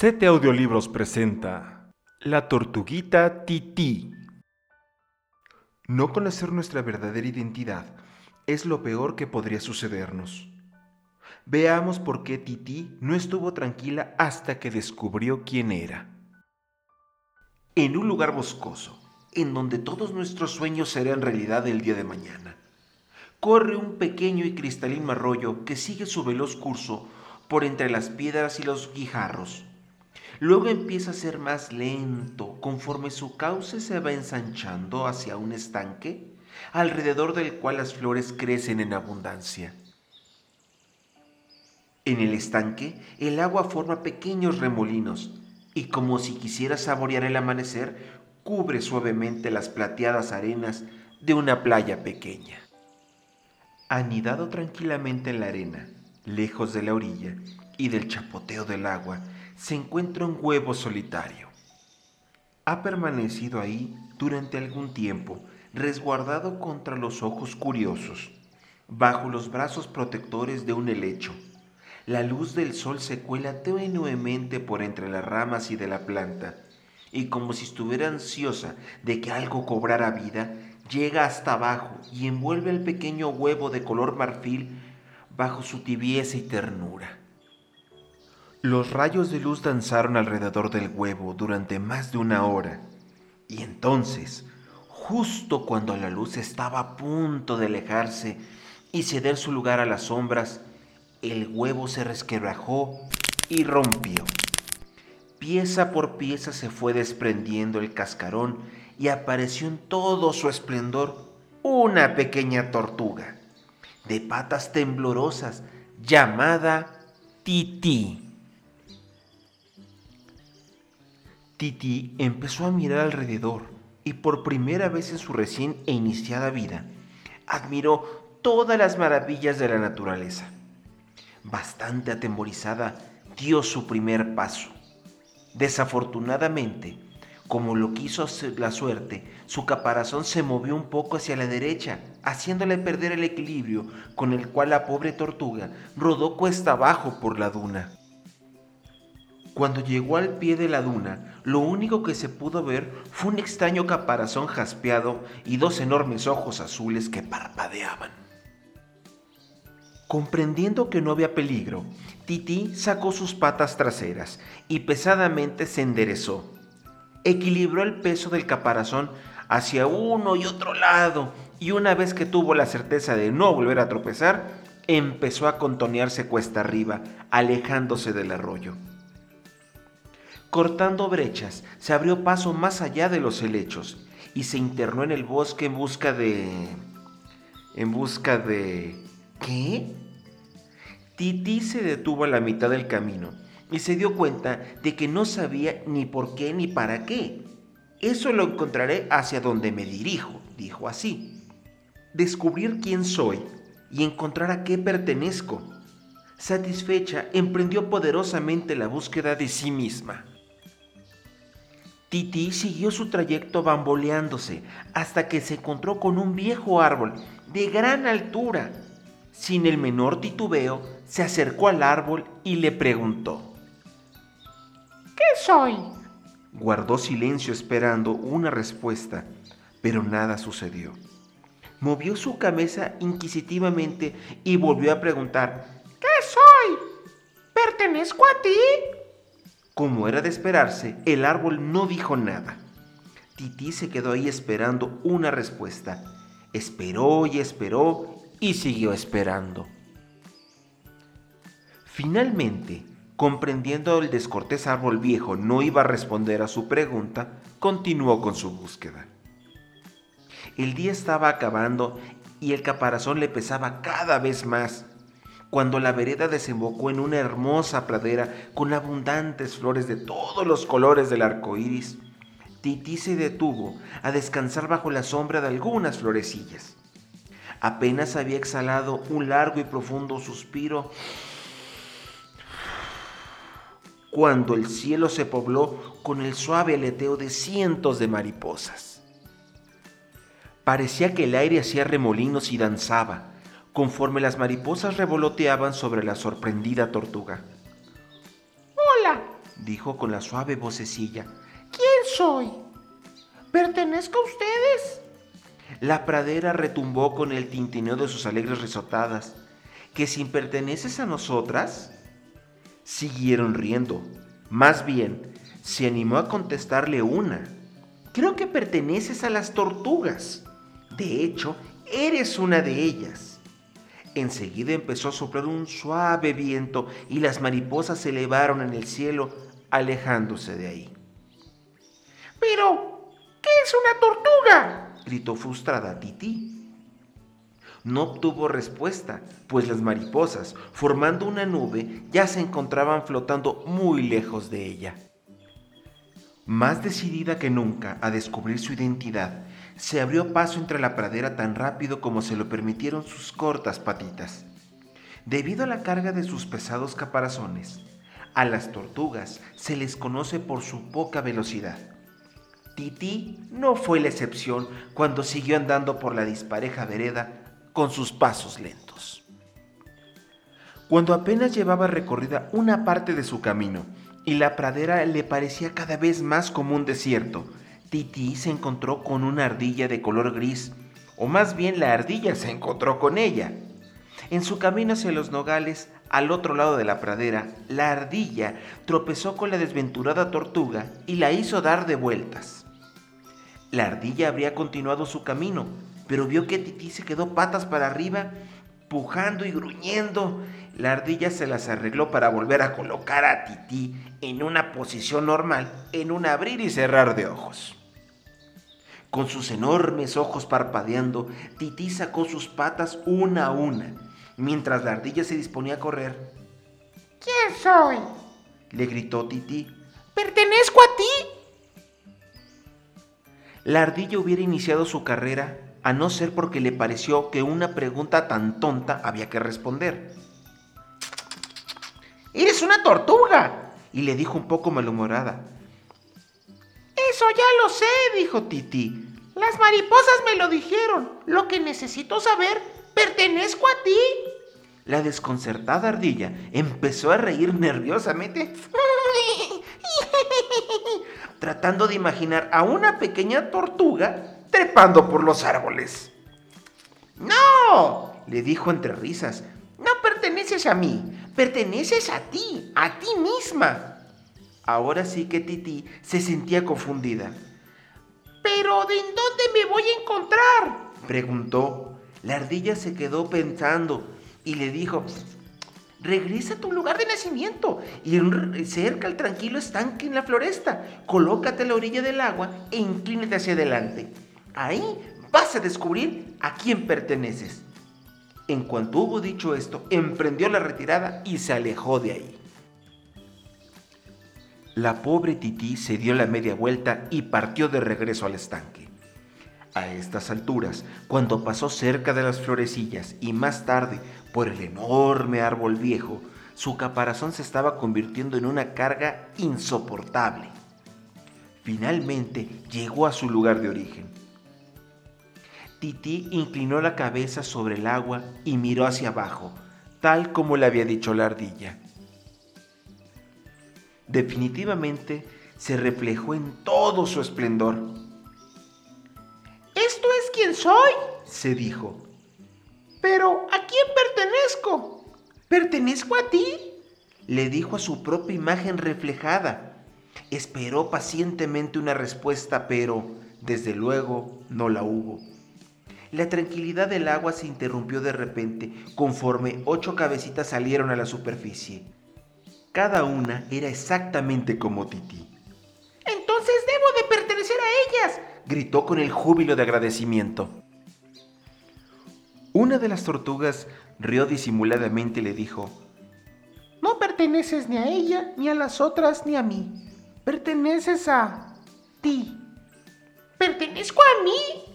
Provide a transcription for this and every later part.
Sete Audiolibros presenta La Tortuguita Tití. No conocer nuestra verdadera identidad es lo peor que podría sucedernos. Veamos por qué Tití no estuvo tranquila hasta que descubrió quién era. En un lugar boscoso, en donde todos nuestros sueños serán realidad el día de mañana, corre un pequeño y cristalino arroyo que sigue su veloz curso por entre las piedras y los guijarros Luego empieza a ser más lento conforme su cauce se va ensanchando hacia un estanque alrededor del cual las flores crecen en abundancia. En el estanque el agua forma pequeños remolinos y como si quisiera saborear el amanecer, cubre suavemente las plateadas arenas de una playa pequeña. Anidado tranquilamente en la arena, lejos de la orilla y del chapoteo del agua, se encuentra un huevo solitario. Ha permanecido ahí durante algún tiempo, resguardado contra los ojos curiosos, bajo los brazos protectores de un helecho. La luz del sol se cuela tenuemente por entre las ramas y de la planta, y como si estuviera ansiosa de que algo cobrara vida, llega hasta abajo y envuelve el pequeño huevo de color marfil bajo su tibieza y ternura. Los rayos de luz danzaron alrededor del huevo durante más de una hora, y entonces, justo cuando la luz estaba a punto de alejarse y ceder su lugar a las sombras, el huevo se resquebrajó y rompió. Pieza por pieza se fue desprendiendo el cascarón y apareció en todo su esplendor una pequeña tortuga, de patas temblorosas, llamada Titi. Titi empezó a mirar alrededor y por primera vez en su recién e iniciada vida admiró todas las maravillas de la naturaleza. Bastante atemorizada, dio su primer paso. Desafortunadamente, como lo quiso la suerte, su caparazón se movió un poco hacia la derecha, haciéndole perder el equilibrio con el cual la pobre tortuga rodó cuesta abajo por la duna. Cuando llegó al pie de la duna, lo único que se pudo ver fue un extraño caparazón jaspeado y dos enormes ojos azules que parpadeaban. Comprendiendo que no había peligro, Titi sacó sus patas traseras y pesadamente se enderezó. Equilibró el peso del caparazón hacia uno y otro lado y una vez que tuvo la certeza de no volver a tropezar, empezó a contonearse cuesta arriba, alejándose del arroyo. Cortando brechas, se abrió paso más allá de los helechos y se internó en el bosque en busca de... en busca de... ¿Qué? Titi se detuvo a la mitad del camino y se dio cuenta de que no sabía ni por qué ni para qué. Eso lo encontraré hacia donde me dirijo, dijo así. Descubrir quién soy y encontrar a qué pertenezco. Satisfecha, emprendió poderosamente la búsqueda de sí misma. Titi siguió su trayecto bamboleándose hasta que se encontró con un viejo árbol de gran altura. Sin el menor titubeo, se acercó al árbol y le preguntó. ¿Qué soy? Guardó silencio esperando una respuesta, pero nada sucedió. Movió su cabeza inquisitivamente y volvió a preguntar. ¿Qué soy? ¿Pertenezco a ti? Como era de esperarse, el árbol no dijo nada. Titi se quedó ahí esperando una respuesta. Esperó y esperó y siguió esperando. Finalmente, comprendiendo el descortés árbol viejo no iba a responder a su pregunta, continuó con su búsqueda. El día estaba acabando y el caparazón le pesaba cada vez más cuando la vereda desembocó en una hermosa pradera con abundantes flores de todos los colores del arco iris, Titi se detuvo a descansar bajo la sombra de algunas florecillas. Apenas había exhalado un largo y profundo suspiro cuando el cielo se pobló con el suave aleteo de cientos de mariposas. Parecía que el aire hacía remolinos y danzaba, conforme las mariposas revoloteaban sobre la sorprendida tortuga. Hola, dijo con la suave vocecilla. ¿Quién soy? ¿Pertenezco a ustedes? La pradera retumbó con el tintineo de sus alegres risotadas. ¿Que si perteneces a nosotras? Siguieron riendo. Más bien, se animó a contestarle una. Creo que perteneces a las tortugas. De hecho, eres una de ellas. Enseguida empezó a soplar un suave viento y las mariposas se elevaron en el cielo, alejándose de ahí. Pero, ¿qué es una tortuga? gritó frustrada Titi. No obtuvo respuesta, pues las mariposas, formando una nube, ya se encontraban flotando muy lejos de ella. Más decidida que nunca a descubrir su identidad, se abrió paso entre la pradera tan rápido como se lo permitieron sus cortas patitas. Debido a la carga de sus pesados caparazones, a las tortugas se les conoce por su poca velocidad. Titi no fue la excepción cuando siguió andando por la dispareja vereda con sus pasos lentos. Cuando apenas llevaba recorrida una parte de su camino y la pradera le parecía cada vez más como un desierto, Titi se encontró con una ardilla de color gris, o más bien la ardilla se encontró con ella. En su camino hacia los nogales, al otro lado de la pradera, la ardilla tropezó con la desventurada tortuga y la hizo dar de vueltas. La ardilla habría continuado su camino, pero vio que Titi se quedó patas para arriba, pujando y gruñendo. La ardilla se las arregló para volver a colocar a Titi en una posición normal, en un abrir y cerrar de ojos. Con sus enormes ojos parpadeando, Titi sacó sus patas una a una, mientras la ardilla se disponía a correr. ¿Quién soy? le gritó Titi. ¿Pertenezco a ti? La ardilla hubiera iniciado su carrera a no ser porque le pareció que una pregunta tan tonta había que responder. ¡Eres una tortuga! Y le dijo un poco malhumorada. Eso ya lo sé, dijo Titi. Las mariposas me lo dijeron. Lo que necesito saber, ¿pertenezco a ti? La desconcertada ardilla empezó a reír nerviosamente, tratando de imaginar a una pequeña tortuga trepando por los árboles. ¡No! le dijo entre risas. No perteneces a mí, perteneces a ti, a ti misma. Ahora sí que Titi se sentía confundida. ¿Pero de dónde me voy a encontrar? preguntó. La ardilla se quedó pensando y le dijo, regresa a tu lugar de nacimiento y cerca al tranquilo estanque en la floresta. Colócate a la orilla del agua e inclínate hacia adelante. Ahí vas a descubrir a quién perteneces. En cuanto hubo dicho esto, emprendió la retirada y se alejó de ahí. La pobre Tití se dio la media vuelta y partió de regreso al estanque. A estas alturas, cuando pasó cerca de las florecillas y más tarde por el enorme árbol viejo, su caparazón se estaba convirtiendo en una carga insoportable. Finalmente llegó a su lugar de origen. Titi inclinó la cabeza sobre el agua y miró hacia abajo, tal como le había dicho la ardilla. Definitivamente se reflejó en todo su esplendor. ¿Esto es quien soy? se dijo. Pero ¿a quién pertenezco? ¿Pertenezco a ti? le dijo a su propia imagen reflejada. Esperó pacientemente una respuesta, pero desde luego no la hubo. La tranquilidad del agua se interrumpió de repente conforme ocho cabecitas salieron a la superficie. Cada una era exactamente como Titi. Entonces debo de pertenecer a ellas, gritó con el júbilo de agradecimiento. Una de las tortugas rió disimuladamente y le dijo, No perteneces ni a ella, ni a las otras, ni a mí. Perteneces a ti. ¿Pertenezco a mí?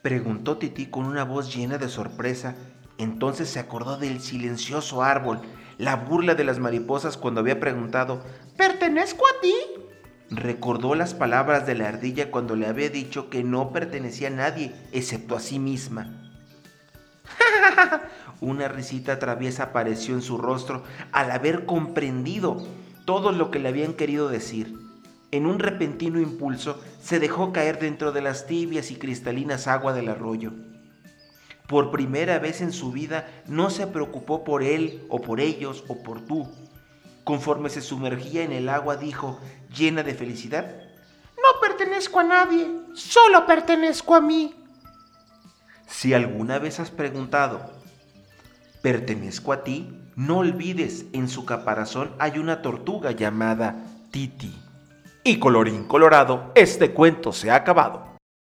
Preguntó Titi con una voz llena de sorpresa. Entonces se acordó del silencioso árbol, la burla de las mariposas cuando había preguntado, ¿Pertenezco a ti? Recordó las palabras de la ardilla cuando le había dicho que no pertenecía a nadie, excepto a sí misma. Una risita traviesa apareció en su rostro al haber comprendido todo lo que le habían querido decir. En un repentino impulso se dejó caer dentro de las tibias y cristalinas aguas del arroyo. Por primera vez en su vida no se preocupó por él o por ellos o por tú. Conforme se sumergía en el agua dijo, llena de felicidad, No pertenezco a nadie, solo pertenezco a mí. Si alguna vez has preguntado, ¿pertenezco a ti? No olvides, en su caparazón hay una tortuga llamada Titi. Y colorín colorado, este cuento se ha acabado.